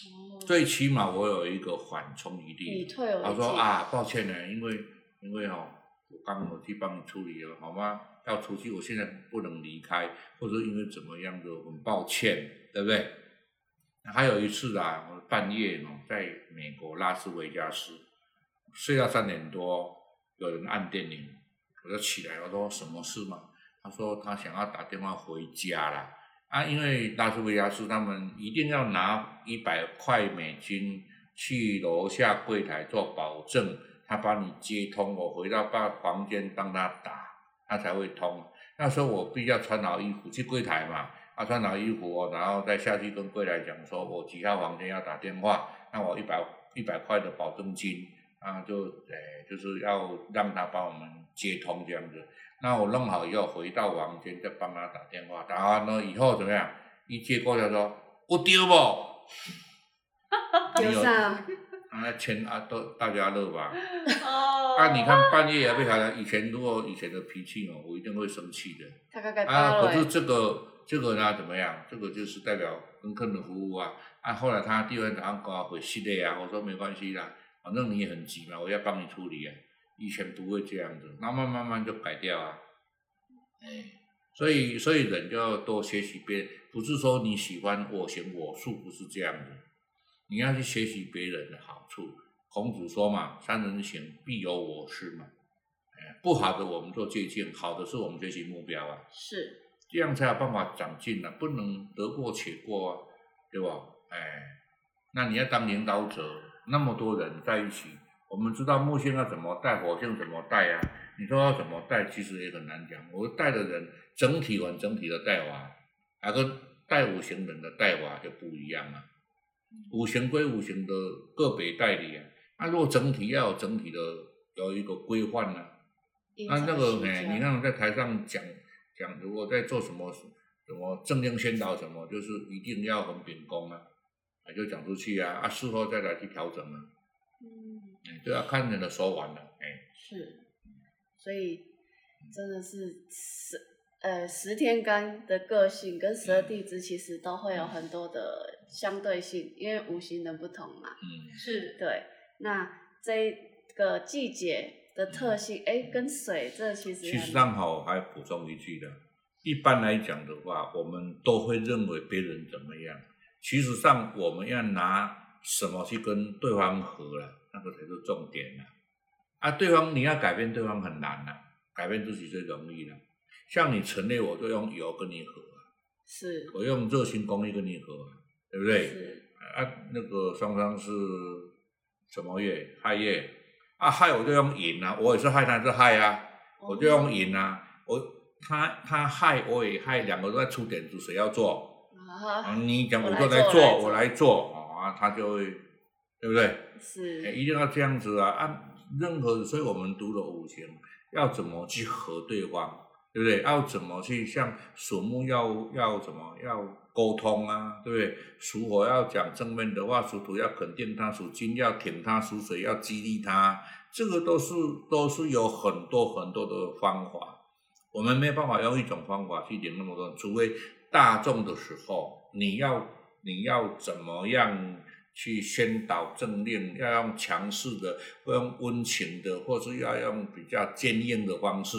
哦
最起码我有一个缓冲余地。
以退为
他说，啊，抱歉呢，因为因为哦，我刚我去帮你处理了，好吗？要出去，我现在不能离开，或者因为怎么样的，很抱歉，对不对？还有一次啊，我半夜哦，在美国拉斯维加斯睡到三点多，有人按电铃，我就起来，我说什么事嘛？他说他想要打电话回家啦。啊，因为拉斯维加斯他们一定要拿一百块美金去楼下柜台做保证，他帮你接通，我回到把房间帮他打。他才会通。那时候我必须要穿好衣服去柜台嘛，啊，穿好衣服哦，然后再下去跟柜台讲说，我几号房间要打电话，那我一百一百块的保证金，啊，就诶就是要让他帮我们接通这样子。那我弄好以后回到房间再帮他打电话，打完了以后怎么样？一接过来说，我丢不？
丢上，
啊，钱啊都大家乐吧。
哦
啊，你看半夜也被他以前如果以前的脾气哦，我一定会生气的。
他刚刚
啊，
到了
可是这个这个呢怎么样？这个就是代表跟客人服务啊。啊，后来他第二天早上跟我回系列啊，我说没关系啦，反正你也很急嘛，我要帮你处理啊。以前不会这样子，慢慢慢慢就改掉啊。哎，所以所以人就要多学习别人，不是说你喜欢我行我素，不是这样子。你要去学习别人的好处。孔子说嘛，三人行必有我师嘛。哎，不好的我们做借鉴，好的是我们学习目标啊。
是
这样才有办法长进啊，不能得过且过啊，对吧？哎，那你要当领导者，那么多人在一起，我们知道木星要怎么带，火星怎么带啊？你说要怎么带，其实也很难讲。我带的人整体完整体的带法，还跟带五行人的带法就不一样啊。五行归五行的个别代理啊，那如果整体要有整体的有一个规范呢、那那个哎，你看我在台上讲讲，如果在做什么什么正念宣导什么，就是一定要很秉公啊，啊就讲出去啊，啊事后再来去调整啊，
嗯，
哎就要看人的说完了，哎，
是，所以真的是十呃十天干的个性跟十二地支其实都会有很多的相对性，因为五行的不同嘛。
嗯，
是
对，那这个季节的特性，哎，跟水这其实
其实
很
上好，我还补充一句的，一般来讲的话，我们都会认为别人怎么样，其实上我们要拿什么去跟对方合了，那个才是重点呐。啊，对方你要改变对方很难了，改变自己最容易了。像你陈列，我就用油跟你合啊，
是
我用热心公益跟你合啊，对不对？
是
啊，那个双方是什么月？亥月啊，亥我就用寅啊，我也是亥，他是亥啊，我就用寅啊，我他他亥我也亥，两个都在出点子，谁要做？啊，
啊，
你讲我
就来
做，我来做哦啊，他就会，对不对？哎，
是
一定要这样子啊！按任何，所以我们读了五行，要怎么去和对方，对不对？要怎么去像属木要要怎么要沟通啊，对不对？属火要讲正面的话，属土要肯定他，属金要挺他，属水要激励他，这个都是都是有很多很多的方法。我们没有办法用一种方法去领那么多人，除非大众的时候，你要你要怎么样去宣导政令，要用强势的，或用温情的，或是要用比较坚硬的方式，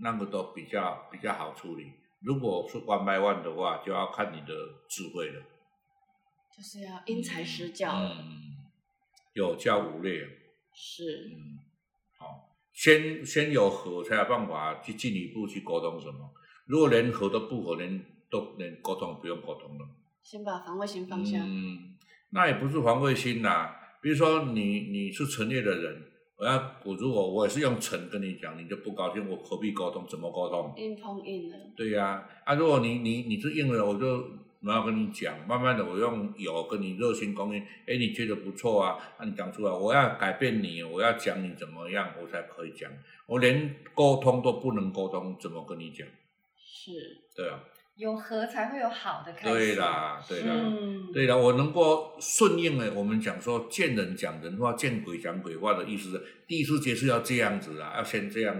那个都比较比较好处理。如果是 one by one 的话，就要看你的智慧了。
就是要因材施教了，
嗯，有教无类。
是
嗯，好，先先有和才有办法去进一步去沟通什么。如果连和都不和，连都连沟通不用沟通了。
先把防卫心放下，
嗯，那也不是防卫心啦。比如说你你是陈列的人，我要我如果我也是用陈跟你讲，你就不高兴，我何必沟通？怎么沟通？
硬碰硬的，
对呀、啊，如果你你你是硬的，我就我要跟你讲，慢慢的我用有跟你热心公益，哎，你觉得不错啊，那你讲出来，我要改变你，我要讲你怎么样，我才可以讲。我连沟通都不能沟通，怎么跟你讲？
是，
对啊，
有和才会有好的开始。
对啦，对啦。
嗯，
对啦，我能够顺应了，我们讲说见人讲人话，见鬼讲鬼话的意思是，第一次接触要这样子啦，要先这样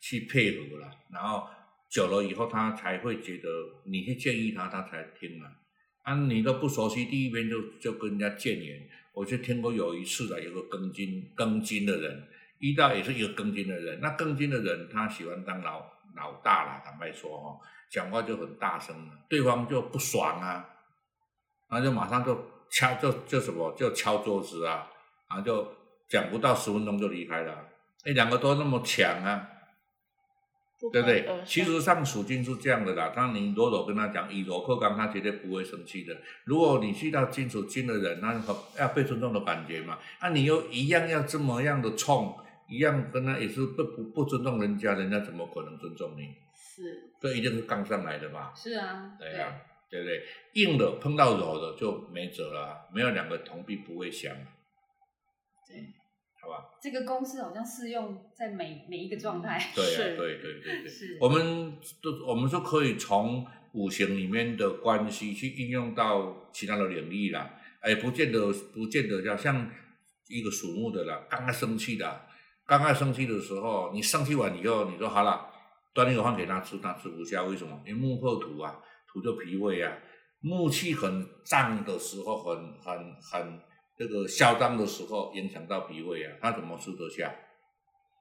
去配合啦，然后久了以后他才会觉得你去建议他，他才听啦。啊，你都不熟悉，第一遍就就跟人家谏言，我就听过有一次啊，有个庚金庚金的人遇到也是一个庚金的人，那庚金的人他喜欢当老老大啦，坦白说哈、哦，讲话就很大声了，对方就不爽啊。然后就马上就敲就就什么就敲桌子啊，然后就讲不到十分钟就离开了。那，两个都那么强啊，
不
对不对？其实上属金是这样的啦，当你柔柔跟他讲以柔克刚，他绝对不会生气的。如果你去到金属金的人，那很要被尊重的感觉嘛，那、你又一样要这么样的冲，一样跟他也是不不不尊重人家，人家怎么可能尊重你？
是，
这一定是刚上来的嘛。
是啊，
对啊，对不对？硬的碰到柔的就没辙了啊，没有两个铜币不会响，
对，
好吧？
这个公式好像适用在每每一个状态。
对啊，
是
对对对对。
是，
我们都我们说可以从五行里面的关系去应用到其他的领域啦，哎，不见得不见得要像一个属木的啦，刚刚生气的，刚刚生气的时候，你生气完以后，你说好了，端一个饭给他吃，他吃不下，为什么？因为木克土啊，土就脾胃啊，木气很胀的时候，很很很这个嚣张的时候，影响到脾胃啊，他怎么吃得下？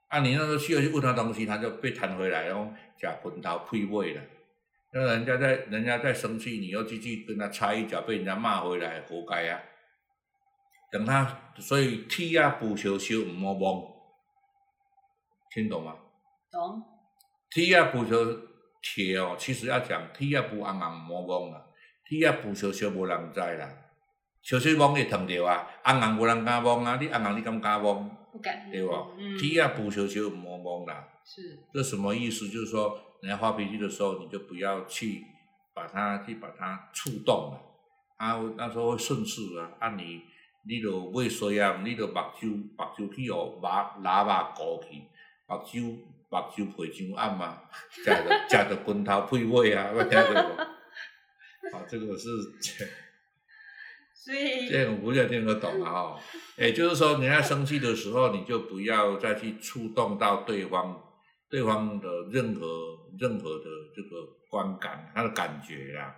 啊，你那时候去了去问他东西，他就被弹回来，然后假魂头配胃了。那人家在人家在生气，你又继续跟他插一脚，被人家骂回来，活该啊！等他，所以铁啊不烧烧唔好摸，听懂吗？
懂？
铁啊不烧铁哦，其实要讲铁啊不红红摸摸啦，铁啊不烧烧无人知啦，烧烧摸会烫着啊，红红无人敢摸啊，你红红你敢敢摸？
不敢。
对不？
嗯，
铁啊不烧烧唔好摸啦。
是
这什么意思？就是说，人家发脾气的时候，你就不要去把它去把它触动了，啊，那时候会顺势啊，啊你你就尾衰啊，你就目睭目睭去哦，把喇叭过去，目睭目睭配上暗嘛，食着食着棍头配尾啊，我听到无？好，这个是
所以
这个不就听得懂了哈？也就是说，人家生气的时候，你就不要再去触动到对方。对方的任何任何的这个观感，他的感觉呀，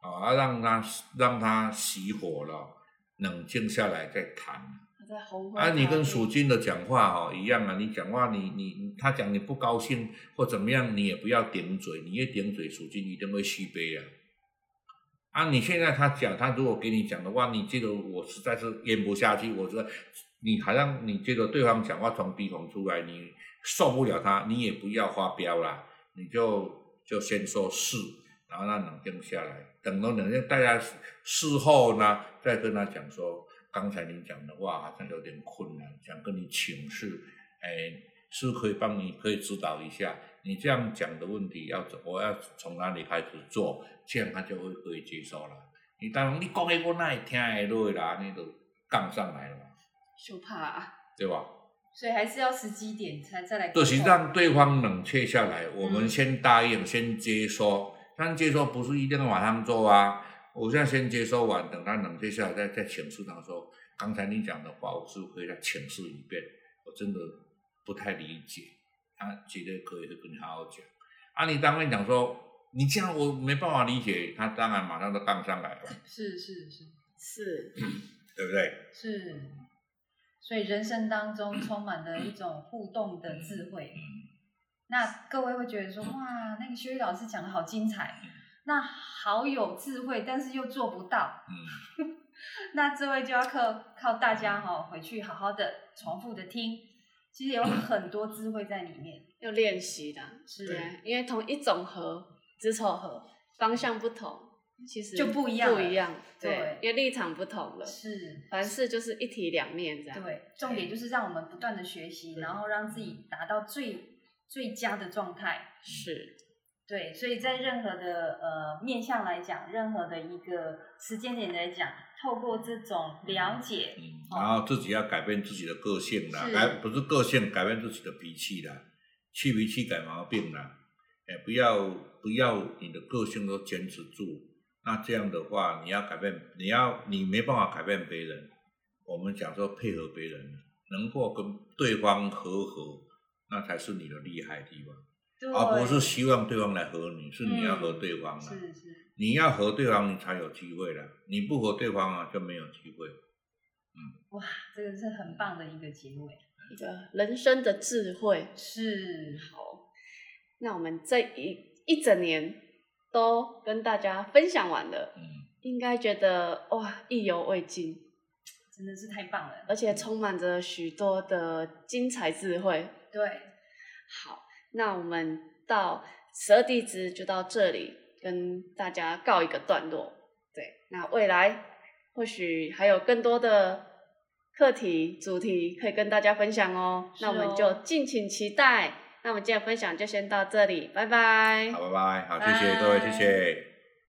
啊，让他让他熄火了，冷静下来再谈。
他在红
啊，你跟属金的讲话哦一样啊，你讲话你你他讲你不高兴或怎么样，你也不要顶嘴，你一顶嘴，属金一定会续杯啊。啊，你现在他讲，他如果给你讲的话，你觉得我实在是咽不下去，我说你好像你觉得对方讲话从鼻孔出来，你。受不了他，你也不要发飙啦，你就就先说是，然后让冷静下来，等到冷静，大家事后呢，再跟他讲说，刚才你讲的话好像有点困难，想跟你请示，哎，是可以帮你可以指导一下，你这样讲的问题要怎，我要从哪里开始做，这样他就会可以接受了。你当然你讲的我哪会听得落啦，你都杠上来了嘛，
就怕，
对吧？
所以还是要时机点才再来。
就是让对方冷却下来，我们先答应，先接收。但接收不是一定要马上做啊，我现在先接收完，等他冷静下来，再再请示他说，刚才你讲的话，我是可以再请示一遍，我真的不太理解。他绝对可以跟你好好讲。啊，你当面讲说，你这样我没办法理解，他当然马上就杠上来了。
是是是
是，
对不对？
是。所以人生当中充满了一种互动的智慧。那各位会觉得说，哇，那个修一老师讲的好精彩，那好有智慧，但是又做不到。嗯，那这位就要靠靠大家哈，回去好好的重复的听，其实有很多智慧在里面，
要练习的。是，因为同一种和子丑合方向不同。其实
就不一样，
不一样，对，因为立场不同了。
是，
凡事就是一体两面这样。
对，重点就是让我们不断的学习，然后让自己达到最最佳的状态。
是，
对，所以在任何的呃面向来讲，任何的一个时间点来讲，透过这种了解，
嗯，然后自己要改变自己的个性啦，改不是个性，改变自己的脾气啦，去脾气改毛病啦，哎，不要不要你的个性都坚持住。那这样的话，你要改变，你要你没办法改变别人。我们讲说配合别人，能够跟对方和和，那才是你的厉害地方，而不是希望对方来和你，是你要和对方啊。
是是。
你要和对方，你才有机会了。你不和对方啊，就没有机会。
嗯。哇，这个是很棒的一个结尾，
一个人生的智慧。
是。
好，那我们这一一整年。都跟大家分享完了，应该觉得哇意犹未尽，
真的是太棒了，
而且充满着许多的精彩智慧。
对，
好，那我们到十二地支就到这里，跟大家告一个段落。对，那未来或许还有更多的课题主题可以跟大家分享哦。那我们就敬请期待。那我们今天分享就先到这里，拜拜。
好，拜拜，好，谢谢各位，谢谢。